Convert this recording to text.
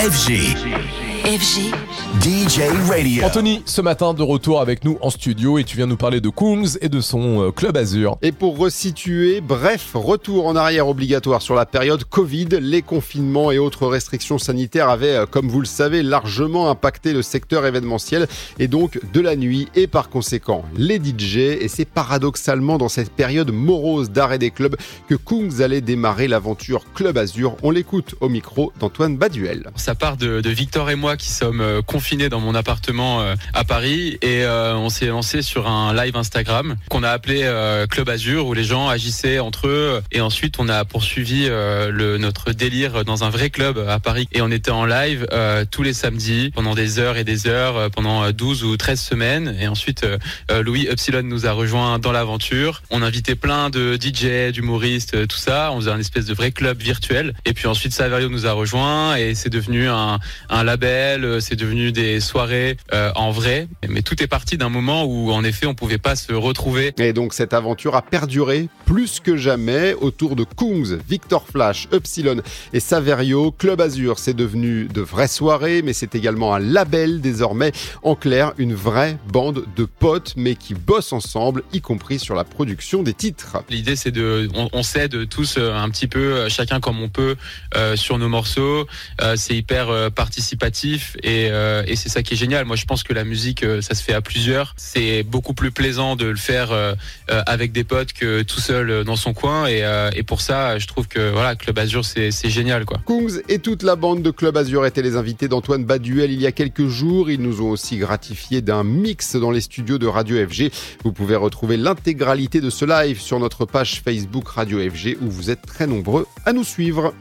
FG. FG. DJ Radio. Anthony, ce matin de retour avec nous en studio et tu viens nous parler de Kungs et de son euh, club Azur. Et pour resituer, bref, retour en arrière obligatoire sur la période Covid, les confinements et autres restrictions sanitaires avaient, euh, comme vous le savez, largement impacté le secteur événementiel et donc de la nuit et par conséquent les DJ. Et c'est paradoxalement dans cette période morose d'arrêt des clubs que Kungs allait démarrer l'aventure Club Azur. On l'écoute au micro d'Antoine Baduel. Ça part de, de Victor et moi qui sommes euh, confinés dans mon appartement euh, à Paris et euh, on s'est lancé sur un live Instagram qu'on a appelé Club Azur où les gens agissaient entre eux et ensuite on a poursuivi le, notre délire dans un vrai club à Paris et on était en live tous les samedis pendant des heures et des heures pendant euh, 12 ou 13 semaines et ensuite Louis Upsilon nous a rejoint dans l'aventure. On invitait plein de DJ, d'humoristes, tout ça. On faisait un espèce de vrai club virtuel. Et puis ensuite, Saverio nous a rejoint et c'est devenu un, un label, euh, c'est devenu des soirées euh, en vrai. Mais tout est parti d'un moment où, en effet, on pouvait pas se retrouver. Et donc cette aventure a perduré plus que jamais autour de Kungs, Victor Flash, Upsilon et Saverio. Club Azur, c'est devenu de vraies soirées, mais c'est également un label désormais. En clair, une vraie bande de potes, mais qui bossent ensemble, y compris sur la production des titres. L'idée, c'est de, on, on s'aide tous euh, un petit peu, chacun comme on peut, euh, sur nos morceaux. Euh, c'est hyper euh, euh, et c'est ça qui est génial. Moi, je pense que la musique, euh, ça se fait à plusieurs. C'est beaucoup plus plaisant de le faire euh, avec des potes que tout seul dans son coin. Et, pour ça, je trouve que voilà, Club Azur, c'est génial, quoi. Kungs et toute la bande de Club Azur étaient les invités d'Antoine Baduel il y a quelques jours. Ils nous ont aussi gratifié d'un mix dans les studios de Radio FG. Vous pouvez retrouver l'intégralité de ce live sur notre page Facebook Radio FG où vous êtes très nombreux à nous suivre.